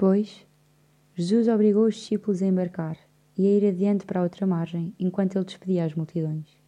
Depois, Jesus obrigou os discípulos a embarcar e a ir adiante para a outra margem, enquanto ele despedia as multidões.